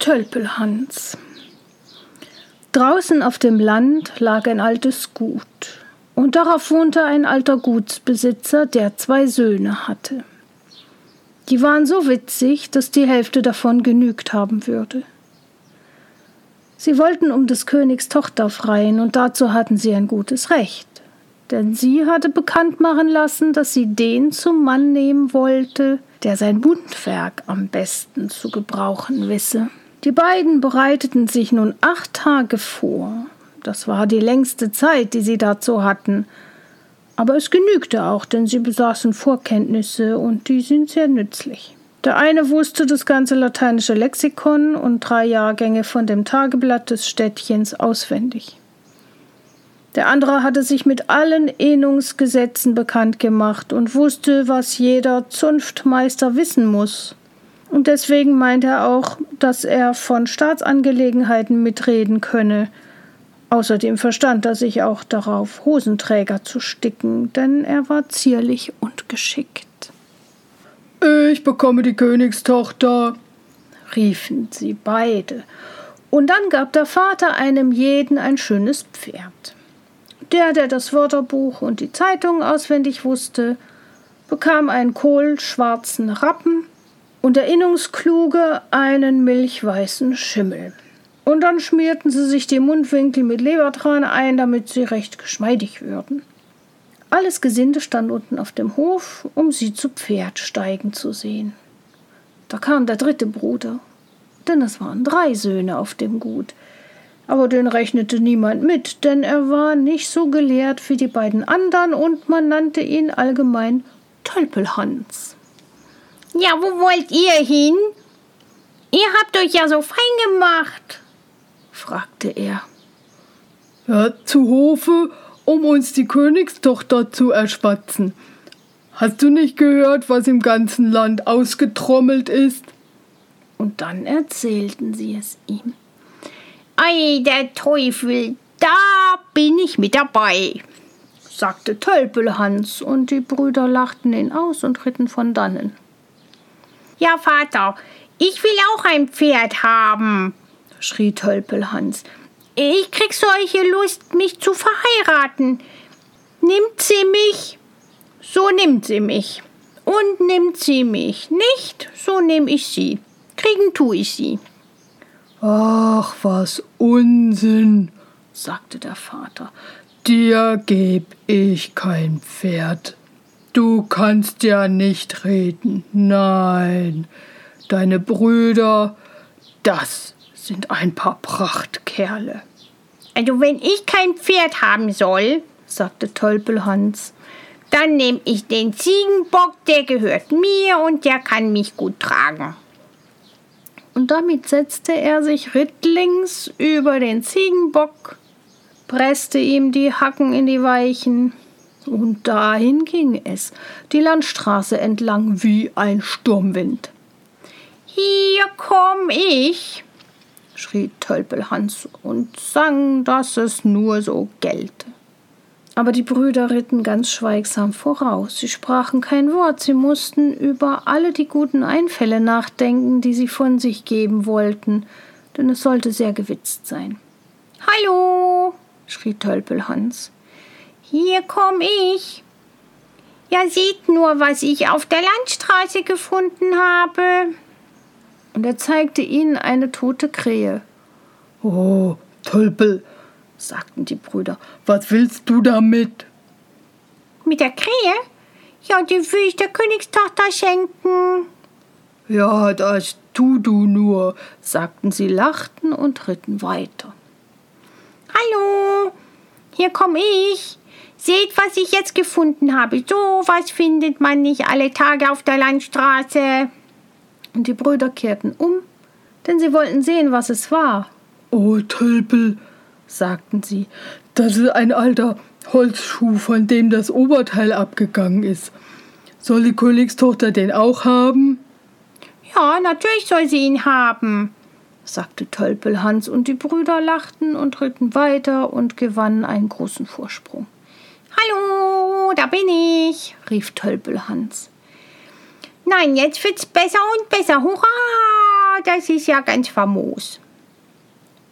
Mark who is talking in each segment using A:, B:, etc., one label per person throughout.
A: Tölpelhans. Draußen auf dem Land lag ein altes Gut, und darauf wohnte ein alter Gutsbesitzer, der zwei Söhne hatte. Die waren so witzig, dass die Hälfte davon genügt haben würde. Sie wollten um des Königs Tochter freien, und dazu hatten sie ein gutes Recht, denn sie hatte bekannt machen lassen, dass sie den zum Mann nehmen wollte, der sein Mundwerk am besten zu gebrauchen wisse. Die beiden bereiteten sich nun acht Tage vor. Das war die längste Zeit, die sie dazu hatten. Aber es genügte auch, denn sie besaßen Vorkenntnisse und die sind sehr nützlich. Der eine wusste das ganze lateinische Lexikon und drei Jahrgänge von dem Tageblatt des Städtchens auswendig. Der andere hatte sich mit allen Ähnungsgesetzen bekannt gemacht und wusste, was jeder Zunftmeister wissen muss. Und deswegen meint er auch, dass er von Staatsangelegenheiten mitreden könne. Außerdem verstand er sich auch darauf, Hosenträger zu sticken, denn er war zierlich und geschickt.
B: Ich bekomme die Königstochter,
A: riefen sie beide, und dann gab der Vater einem jeden ein schönes Pferd. Der, der das Wörterbuch und die Zeitung auswendig wusste, bekam einen kohlschwarzen Rappen, und der Innungskluge einen milchweißen Schimmel. Und dann schmierten sie sich die Mundwinkel mit Lebertran ein, damit sie recht geschmeidig würden. Alles Gesinde stand unten auf dem Hof, um sie zu Pferd steigen zu sehen. Da kam der dritte Bruder, denn es waren drei Söhne auf dem Gut. Aber den rechnete niemand mit, denn er war nicht so gelehrt wie die beiden anderen und man nannte ihn allgemein Tölpelhans.
C: Ja, wo wollt ihr hin? Ihr habt euch ja so fein gemacht, fragte er.
B: Ja, zu Hofe, um uns die Königstochter zu erschwatzen. Hast du nicht gehört, was im ganzen Land ausgetrommelt ist?
A: Und dann erzählten sie es ihm.
C: Ei, der Teufel, da bin ich mit dabei,
A: sagte Tölpelhans, und die Brüder lachten ihn aus und ritten von dannen.
C: Ja, Vater, ich will auch ein Pferd haben, schrie Tölpelhans. Ich krieg solche Lust, mich zu verheiraten. Nimmt sie mich, so nimmt sie mich. Und nimmt sie mich nicht, so nehm ich sie. Kriegen tu ich sie.
B: Ach, was Unsinn, sagte der Vater. Dir geb ich kein Pferd. Du kannst ja nicht reden. Nein, deine Brüder, das sind ein paar Prachtkerle.
C: Also wenn ich kein Pferd haben soll, sagte Tölpelhans, dann nehme ich den Ziegenbock, der gehört mir und der kann mich gut tragen.
A: Und damit setzte er sich rittlings über den Ziegenbock, presste ihm die Hacken in die Weichen und dahin ging es, die Landstraße entlang wie ein Sturmwind.
C: Hier komm ich,
A: schrie Tölpelhans und sang, dass es nur so gelte. Aber die Brüder ritten ganz schweigsam voraus. Sie sprachen kein Wort. Sie mussten über alle die guten Einfälle nachdenken, die sie von sich geben wollten, denn es sollte sehr gewitzt sein.
C: Hallo,
A: schrie Tölpelhans.
C: Hier komm ich. Ja, seht nur, was ich auf der Landstraße gefunden habe.
A: Und er zeigte ihnen eine tote Krähe.
B: Oh, Tölpel, sagten die Brüder, was willst du damit?
C: Mit der Krähe? Ja, die will ich der Königstochter schenken.
B: Ja, das tu du nur,
A: sagten sie, lachten und ritten weiter.
C: Hallo, hier komm ich. Seht, was ich jetzt gefunden habe. So was findet man nicht alle Tage auf der Landstraße.
A: Und die Brüder kehrten um, denn sie wollten sehen, was es war.
B: Oh, Tölpel, sagten sie, das ist ein alter Holzschuh, von dem das Oberteil abgegangen ist. Soll die Königstochter den auch haben?
C: Ja, natürlich soll sie ihn haben,
A: sagte Tölpelhans, und die Brüder lachten und ritten weiter und gewannen einen großen Vorsprung.
C: Hallo, da bin ich, rief Tölpelhans. Nein, jetzt wird's besser und besser. Hurra! das ist ja ganz famos.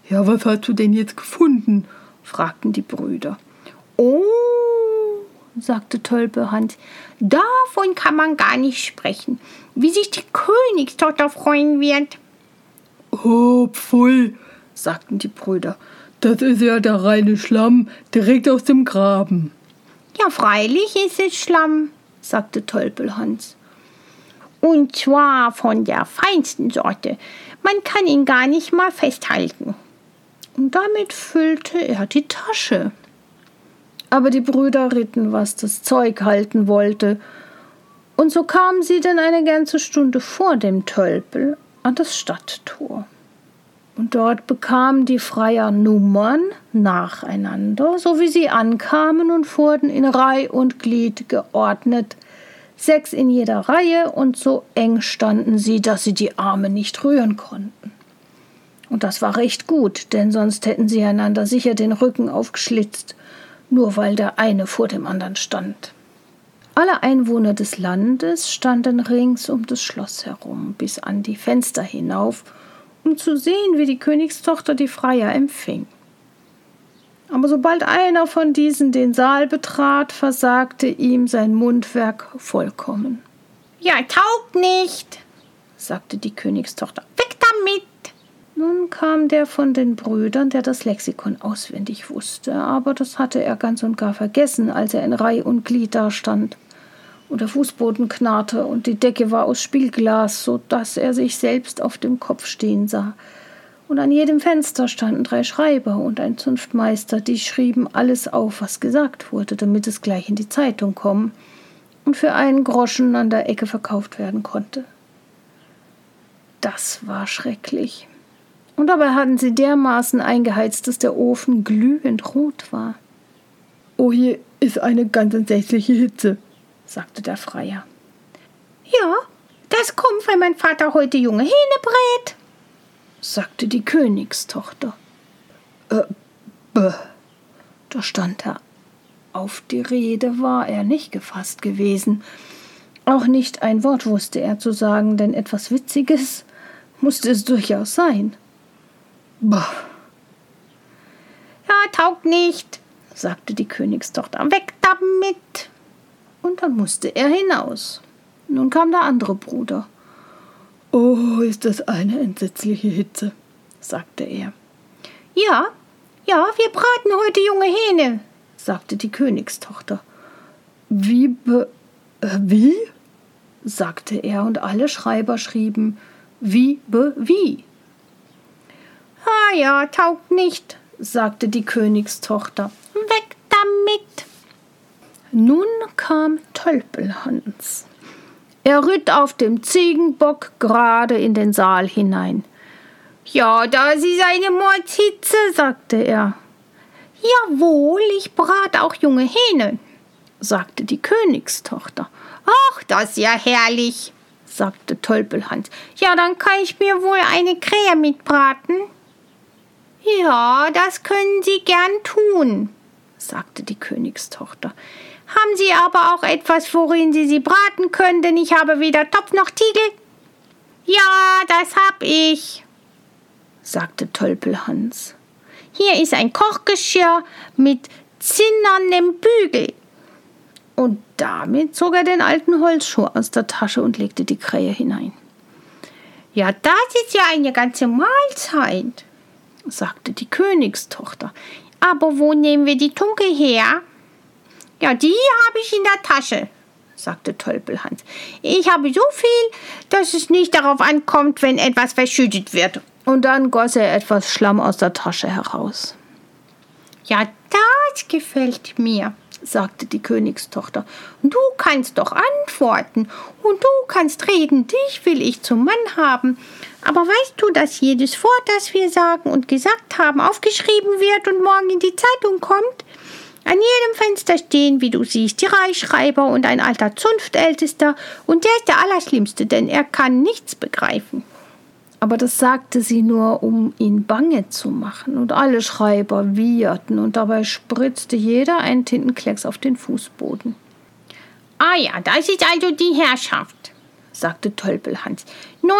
B: Ja, was hast du denn jetzt gefunden?
A: fragten die Brüder.
C: Oh, sagte Tölpelhans, davon kann man gar nicht sprechen, wie sich die Königstochter freuen wird.
B: Oh, pfui,
A: sagten die Brüder.
B: Das ist ja der reine Schlamm direkt aus dem Graben.
C: Ja, freilich ist es Schlamm, sagte Tölpelhans. Und zwar von der feinsten Sorte. Man kann ihn gar nicht mal festhalten.
A: Und damit füllte er die Tasche. Aber die Brüder ritten, was das Zeug halten wollte, und so kamen sie denn eine ganze Stunde vor dem Tölpel an das Stadttor. Und dort bekamen die Freier Nummern nacheinander, so wie sie ankamen und wurden in Reih und Glied geordnet, sechs in jeder Reihe, und so eng standen sie, dass sie die Arme nicht rühren konnten. Und das war recht gut, denn sonst hätten sie einander sicher den Rücken aufgeschlitzt, nur weil der eine vor dem anderen stand. Alle Einwohner des Landes standen rings um das Schloss herum, bis an die Fenster hinauf, um zu sehen, wie die Königstochter die Freier empfing. Aber sobald einer von diesen den Saal betrat, versagte ihm sein Mundwerk vollkommen.
C: Ja, taugt nicht, sagte die Königstochter. Weg damit!
A: Nun kam der von den Brüdern, der das Lexikon auswendig wusste, aber das hatte er ganz und gar vergessen, als er in Reih und Glied dastand. Und der Fußboden knarrte und die Decke war aus Spielglas, so dass er sich selbst auf dem Kopf stehen sah. Und an jedem Fenster standen drei Schreiber und ein Zunftmeister, die schrieben alles auf, was gesagt wurde, damit es gleich in die Zeitung kommen und für einen Groschen an der Ecke verkauft werden konnte. Das war schrecklich. Und dabei hatten sie dermaßen eingeheizt, dass der Ofen glühend rot war.
B: Oh, hier ist eine ganz entsetzliche Hitze, sagte der Freier.
C: Ja, das kommt, weil mein Vater heute junge Hähne brät,
A: sagte die Königstochter.
B: Äh, bäh.
A: Da stand er. Auf die Rede war er nicht gefasst gewesen. Auch nicht ein Wort wusste er zu sagen, denn etwas Witziges musste es durchaus sein.
B: Bah.
C: Ja, taugt nicht, sagte die Königstochter. Weg damit!
A: Und dann musste er hinaus. Nun kam der andere Bruder.
B: Oh, ist das eine entsetzliche Hitze, sagte er.
C: Ja, ja, wir braten heute junge Hähne, sagte die Königstochter.
B: Wie be äh, wie?
A: sagte er, und alle Schreiber schrieben wie be wie.
C: Ah ja, taugt nicht, sagte die Königstochter.
A: Nun kam Tölpelhans. Er ritt auf dem Ziegenbock gerade in den Saal hinein.
C: Ja, das ist eine Mordshitze, sagte er. Jawohl, ich brat auch junge Hähne, sagte die Königstochter. Ach, das ist ja herrlich, sagte Tölpelhans. Ja, dann kann ich mir wohl eine Krähe mitbraten. Ja, das können Sie gern tun, sagte die Königstochter. Haben Sie aber auch etwas, worin Sie sie braten können, denn ich habe weder Topf noch Tiegel? Ja, das hab ich, sagte Tölpelhans. Hier ist ein Kochgeschirr mit zinnernem Bügel.
A: Und damit zog er den alten Holzschuh aus der Tasche und legte die Krähe hinein.
C: Ja, das ist ja eine ganze Mahlzeit, sagte die Königstochter. Aber wo nehmen wir die Tunke her? Ja, die habe ich in der Tasche, sagte Tölpelhans. Ich habe so viel, dass es nicht darauf ankommt, wenn etwas verschüttet wird.
A: Und dann goss er etwas Schlamm aus der Tasche heraus.
C: Ja, das gefällt mir, sagte die Königstochter. Du kannst doch antworten und du kannst reden, dich will ich zum Mann haben. Aber weißt du, dass jedes Wort, das wir sagen und gesagt haben, aufgeschrieben wird und morgen in die Zeitung kommt? An jedem Fenster stehen, wie du siehst, die Reichschreiber und ein alter Zunftältester, und der ist der Allerschlimmste, denn er kann nichts begreifen.
A: Aber das sagte sie nur, um ihn bange zu machen, und alle Schreiber wieherten, und dabei spritzte jeder einen Tintenklecks auf den Fußboden.
C: Ah ja, das ist also die Herrschaft, sagte Tölpelhans. Nun,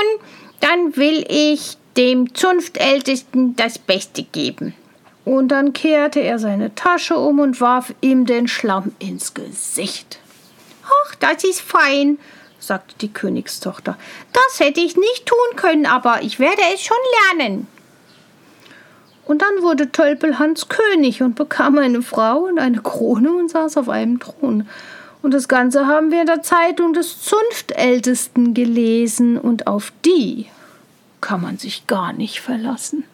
C: Dann will ich dem Zunftältesten das Beste geben.
A: Und dann kehrte er seine Tasche um und warf ihm den Schlamm ins Gesicht.
C: Ach, das ist fein, sagte die Königstochter. Das hätte ich nicht tun können, aber ich werde es schon lernen.
A: Und dann wurde Tölpelhans König und bekam eine Frau und eine Krone und saß auf einem Thron. Und das Ganze haben wir in der Zeitung des Zunftältesten gelesen und auf die kann man sich gar nicht verlassen.